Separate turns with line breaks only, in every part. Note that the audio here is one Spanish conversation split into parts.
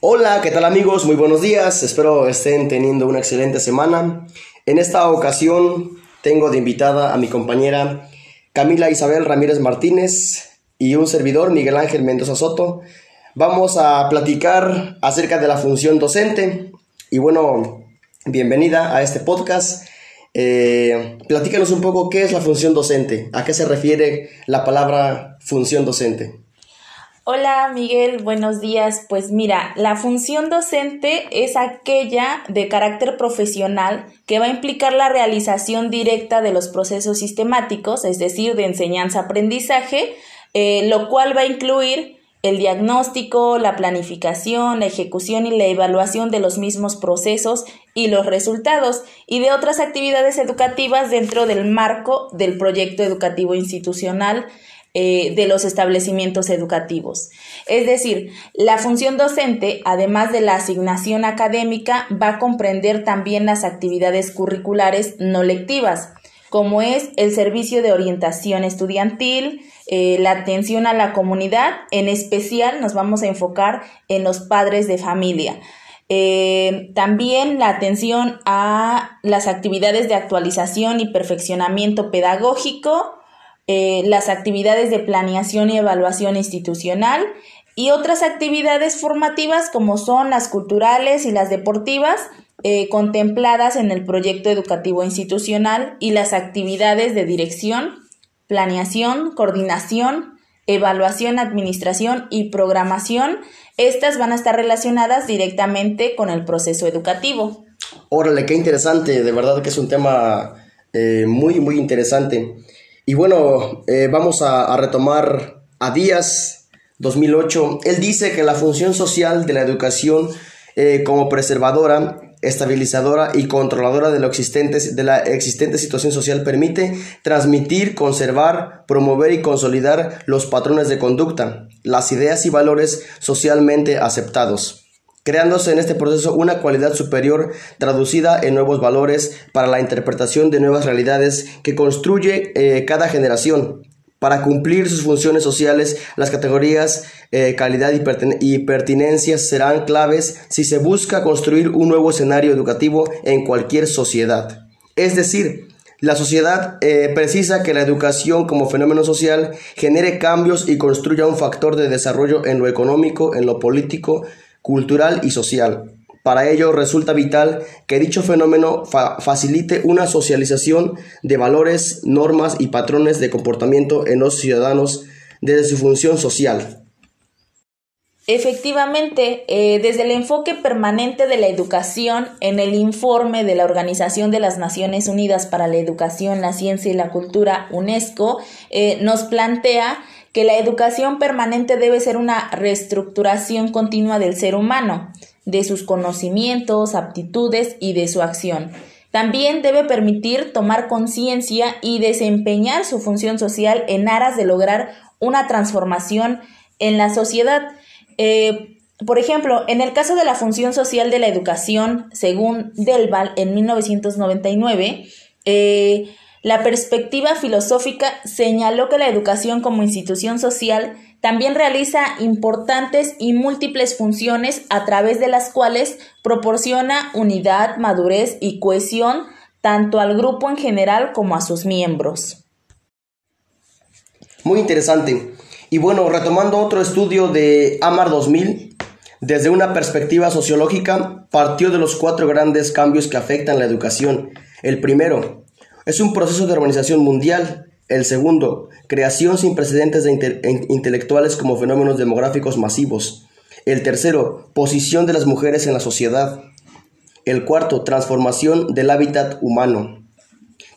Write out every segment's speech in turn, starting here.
Hola, ¿qué tal amigos? Muy buenos días. Espero estén teniendo una excelente semana. En esta ocasión tengo de invitada a mi compañera Camila Isabel Ramírez Martínez y un servidor Miguel Ángel Mendoza Soto. Vamos a platicar acerca de la función docente y bueno, bienvenida a este podcast. Eh, platícanos un poco qué es la función docente, a qué se refiere la palabra función docente.
Hola Miguel, buenos días. Pues mira, la función docente es aquella de carácter profesional que va a implicar la realización directa de los procesos sistemáticos, es decir, de enseñanza-aprendizaje, eh, lo cual va a incluir el diagnóstico, la planificación, la ejecución y la evaluación de los mismos procesos y los resultados y de otras actividades educativas dentro del marco del proyecto educativo institucional eh, de los establecimientos educativos. Es decir, la función docente, además de la asignación académica, va a comprender también las actividades curriculares no lectivas, como es el servicio de orientación estudiantil, eh, la atención a la comunidad, en especial nos vamos a enfocar en los padres de familia. Eh, también la atención a las actividades de actualización y perfeccionamiento pedagógico, eh, las actividades de planeación y evaluación institucional y otras actividades formativas como son las culturales y las deportivas eh, contempladas en el proyecto educativo institucional y las actividades de dirección, planeación, coordinación, evaluación, administración y programación. Estas van a estar relacionadas directamente con el proceso educativo.
Órale, qué interesante, de verdad que es un tema eh, muy, muy interesante. Y bueno, eh, vamos a, retomar a Díaz 2008. Él dice que la función social de la educación eh, como preservadora, estabilizadora y controladora de, lo existente, de la existente situación social permite transmitir, conservar, promover y consolidar los patrones de conducta, las ideas y valores socialmente aceptados creándose en este proceso una cualidad superior traducida en nuevos valores para la interpretación de nuevas realidades que construye eh, cada generación. Para cumplir sus funciones sociales, las categorías eh, calidad y, pertinencia serán claves si se busca construir un nuevo escenario educativo en cualquier sociedad. Es decir, la sociedad eh, precisa que la educación como fenómeno social genere cambios y construya un factor de desarrollo en lo económico, en lo político, cultural y social. Para ello resulta vital que dicho fenómeno facilite una socialización de valores, normas y patrones de comportamiento en los ciudadanos desde su función social.
Efectivamente, eh, desde el enfoque permanente de la educación en el informe de la Organización de las Naciones Unidas para la Educación, la Ciencia y la Cultura, UNESCO, eh, nos plantea que la educación permanente debe ser una reestructuración continua del ser humano, de sus conocimientos, aptitudes y de su acción. También debe permitir tomar conciencia y desempeñar su función social en aras de lograr una transformación en la sociedad. Eh, por ejemplo, en el caso de la función social de la educación, según Delval en 1999, eh, la perspectiva filosófica señaló que la educación como institución social también realiza importantes y múltiples funciones a través de las cuales proporciona unidad, madurez y cohesión tanto al grupo en general como a sus miembros.
Muy interesante. Y bueno, retomando otro estudio de Amar 2000, desde una perspectiva sociológica, partió de los cuatro grandes cambios que afectan la educación. El primero, es un proceso de organización mundial. El segundo, creación sin precedentes de intelectuales como fenómenos demográficos masivos. El tercero, posición de las mujeres en la sociedad. El cuarto, transformación del hábitat humano.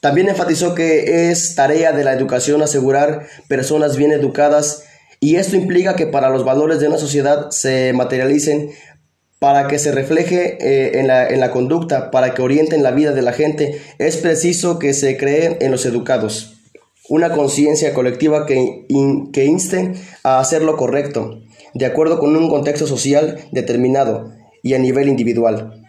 También enfatizó que es tarea de la educación asegurar personas bien educadas y esto implica que para los valores de una sociedad se materialicen para que se refleje eh, en, la, conducta, para que orienten la vida de la gente, es preciso que se cree en los educados. Una conciencia colectiva que, que inste a hacer lo correcto, de acuerdo con un contexto social determinado y a nivel individual.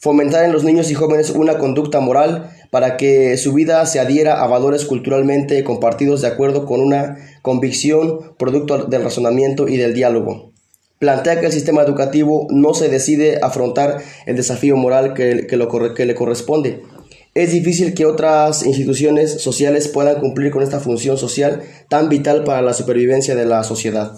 Fomentar en los niños y jóvenes una conducta moral para que su vida se adhiera a valores culturalmente compartidos de acuerdo con una convicción producto del razonamiento y del diálogo plantea que el sistema educativo no se decide afrontar el desafío moral que, que, que le corresponde. Es difícil que otras instituciones sociales puedan cumplir con esta función social tan vital para la supervivencia de la sociedad.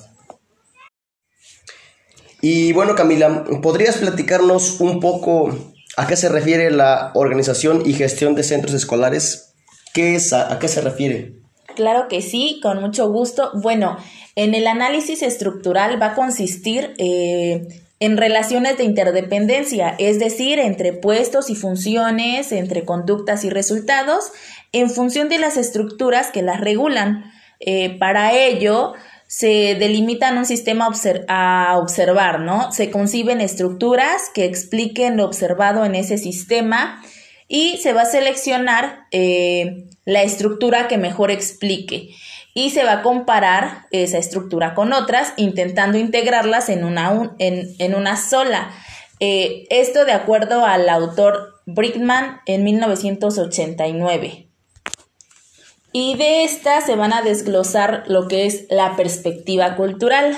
Y bueno, Camila, ¿podrías platicarnos un poco a qué se refiere la organización y gestión de centros escolares? ¿Qué es, a, qué se refiere?
Claro que sí, con mucho gusto. Bueno, en el análisis estructural va a consistir eh, en relaciones de interdependencia, es decir, entre puestos y funciones, entre conductas y resultados, en función de las estructuras que las regulan. Eh, para ello, se delimitan un sistema a observar, ¿no? Se conciben estructuras que expliquen lo observado en ese sistema y se va a seleccionar eh, la estructura que mejor explique y se va a comparar esa estructura con otras intentando integrarlas en una, en, una sola. Eh, esto de acuerdo al autor Brickman en 1989. Y de esta se van a desglosar lo que es la perspectiva cultural.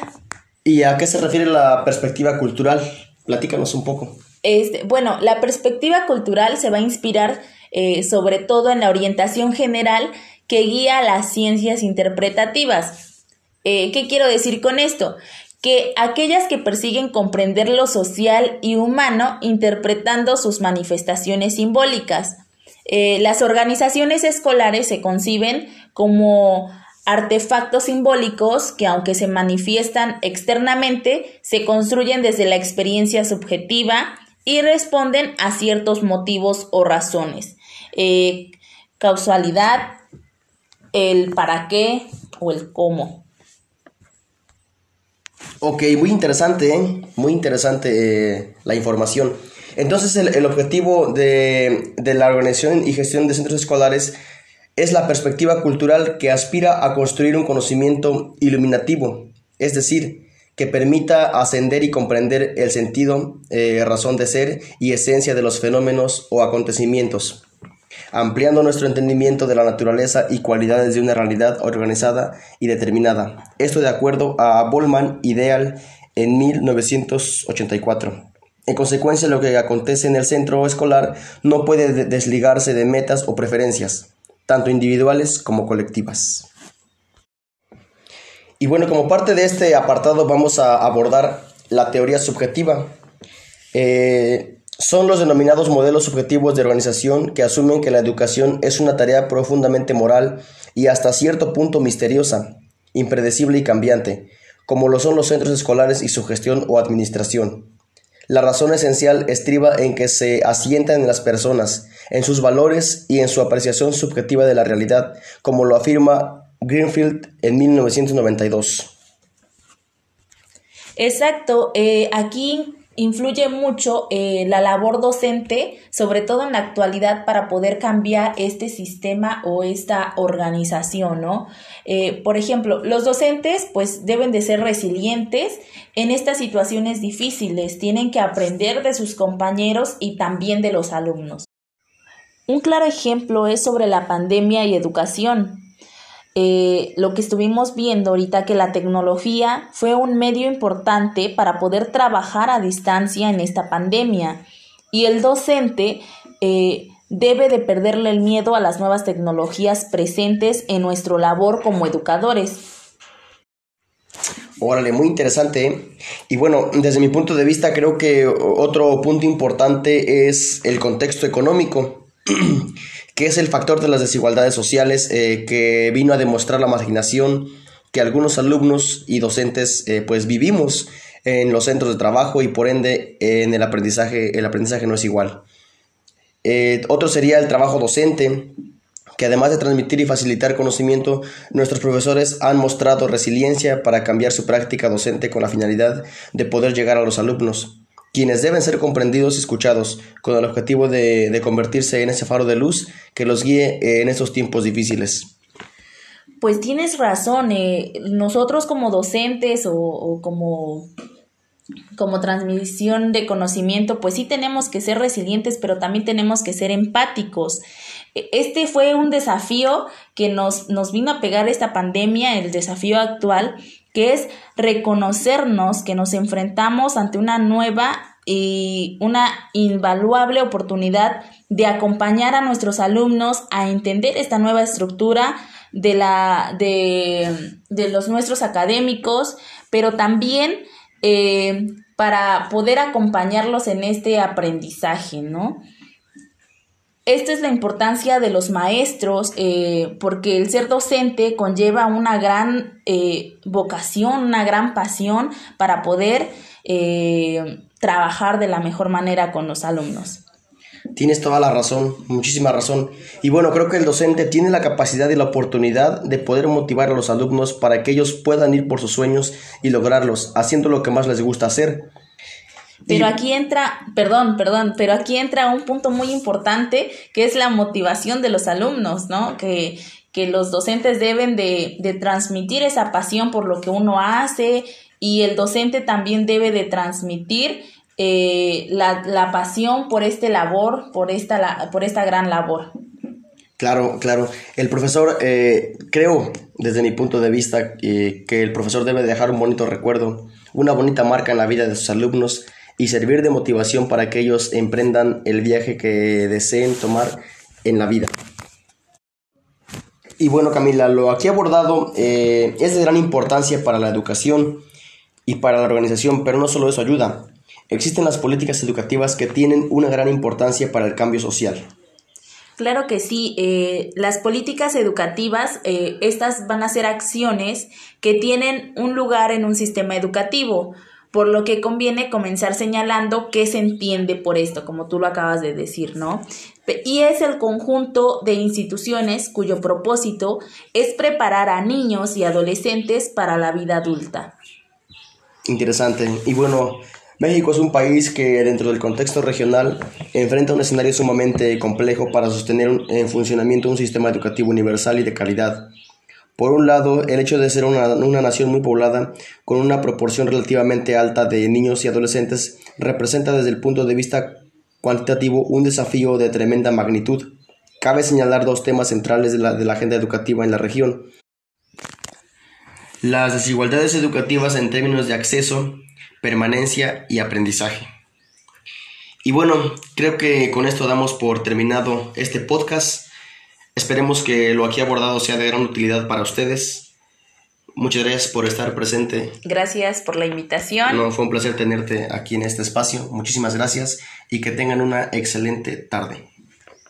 ¿Y a qué se refiere la perspectiva cultural? Platícanos un poco.
Este, bueno, la perspectiva cultural se va a inspirar eh, sobre todo en la orientación general que guía las ciencias interpretativas. Eh, ¿Qué quiero decir con esto? Que aquellas que persiguen comprender lo social y humano interpretando sus manifestaciones simbólicas. Eh, las organizaciones escolares se conciben como artefactos simbólicos que aunque se manifiestan externamente, se construyen desde la experiencia subjetiva y responden a ciertos motivos o razones. Eh, causalidad, el para qué o el cómo.
Ok, muy interesante, ¿eh? muy interesante la información. Entonces el, objetivo de, la organización y gestión de centros escolares es la perspectiva cultural que aspira a construir un conocimiento iluminativo, es decir, que permita ascender y comprender el sentido, eh, razón de ser y esencia de los fenómenos o acontecimientos, ampliando nuestro entendimiento de la naturaleza y cualidades de una realidad organizada y determinada. Esto de acuerdo a Bollman Ideal en 1984. En consecuencia, lo que acontece en el centro escolar no puede desligarse de metas o preferencias, tanto individuales como colectivas. Y bueno, como parte de este apartado vamos a abordar la teoría subjetiva. Eh, son los denominados modelos subjetivos de organización que asumen que la educación es una tarea profundamente moral y hasta cierto punto misteriosa, impredecible y cambiante, como lo son los centros escolares y su gestión o administración. La razón esencial estriba en que se asientan en las personas, en sus valores y en su apreciación subjetiva de la realidad, como lo afirma Greenfield en 1992.
Exacto, eh, aquí influye mucho eh, la labor docente, sobre todo en la actualidad, para poder cambiar este sistema o esta organización, ¿no? Eh, por ejemplo, los docentes pues deben de ser resilientes en estas situaciones difíciles, tienen que aprender de sus compañeros y también de los alumnos. Un claro ejemplo es sobre la pandemia y educación. Eh, lo que estuvimos viendo ahorita, que la tecnología fue un medio importante para poder trabajar a distancia en esta pandemia. Y el docente eh, debe de perderle el miedo a las nuevas tecnologías presentes en nuestro labor como educadores.
Órale, muy interesante. ¿eh? Y bueno, desde mi punto de vista creo que otro punto importante es el contexto económico. que es el factor de las desigualdades sociales eh, que vino a demostrar la marginación que algunos alumnos y docentes eh, pues vivimos en los centros de trabajo y por ende en el aprendizaje, el aprendizaje no es igual. Eh, otro sería el trabajo docente, que además de transmitir y facilitar conocimiento, nuestros profesores han mostrado resiliencia para cambiar su práctica docente con la finalidad de poder llegar a los alumnos quienes deben ser comprendidos y escuchados, con el objetivo de, convertirse en ese faro de luz que los guíe en estos tiempos difíciles.
Pues tienes razón, eh, nosotros como docentes o, como, como transmisión de conocimiento, pues sí tenemos que ser resilientes, pero también tenemos que ser empáticos. E, este fue un desafío que nos, nos vino a pegar esta pandemia, el desafío actual, que es reconocernos que nos enfrentamos ante una nueva y una invaluable oportunidad de acompañar a nuestros alumnos a entender esta nueva estructura de, la, de, de los nuestros académicos, pero también eh, para poder acompañarlos en este aprendizaje, ¿no? Esta es la importancia de los maestros, eh, porque el ser docente conlleva una gran eh, vocación, una gran pasión para poder trabajar de la mejor manera con los alumnos.
Tienes toda la razón, muchísima razón. Y bueno, creo que el docente tiene la capacidad y la oportunidad de poder motivar a los alumnos para que ellos puedan ir por sus sueños y lograrlos, haciendo lo que más les gusta hacer.
Pero aquí entra, perdón, perdón, pero aquí entra un punto muy importante que es la motivación de los alumnos, ¿no? Que, que los docentes deben de, de transmitir esa pasión por lo que uno hace y el docente también debe de transmitir eh, la, pasión por este labor, por esta, por esta gran labor.
Claro, claro. El profesor, eh, creo, desde mi punto de vista, eh, que el profesor debe dejar un bonito recuerdo, una bonita marca en la vida de sus alumnos y servir de motivación para que ellos emprendan el viaje que deseen tomar en la vida. Y bueno, Camila, lo aquí abordado es de gran importancia para la educación y para la organización, pero no solo eso ayuda, Existen las políticas educativas que tienen una gran importancia para el cambio social.
Claro que sí, eh, las políticas educativas, eh, estas van a ser acciones que tienen un lugar en un sistema educativo, por lo que conviene comenzar señalando qué se entiende por esto, como tú lo acabas de decir, ¿no? Y es el conjunto de instituciones cuyo propósito es preparar a niños y adolescentes para la vida adulta.
Interesante. Y bueno, México es un país que dentro del contexto regional enfrenta un escenario sumamente complejo para sostener en funcionamiento un sistema educativo universal y de calidad. Por un lado, el hecho de ser una, una, nación muy poblada, con una proporción relativamente alta de niños y adolescentes, representa desde el punto de vista cuantitativo un desafío de tremenda magnitud. Cabe señalar dos temas centrales de la, de la agenda educativa en la región. Las desigualdades educativas en términos de acceso, permanencia y aprendizaje. Y bueno, creo que con esto damos por terminado este podcast. Esperemos que lo aquí abordado sea de gran utilidad para ustedes. Muchas gracias por estar presente.
Gracias por la invitación.
No, fue un placer tenerte aquí en este espacio. Muchísimas gracias y que tengan una excelente tarde.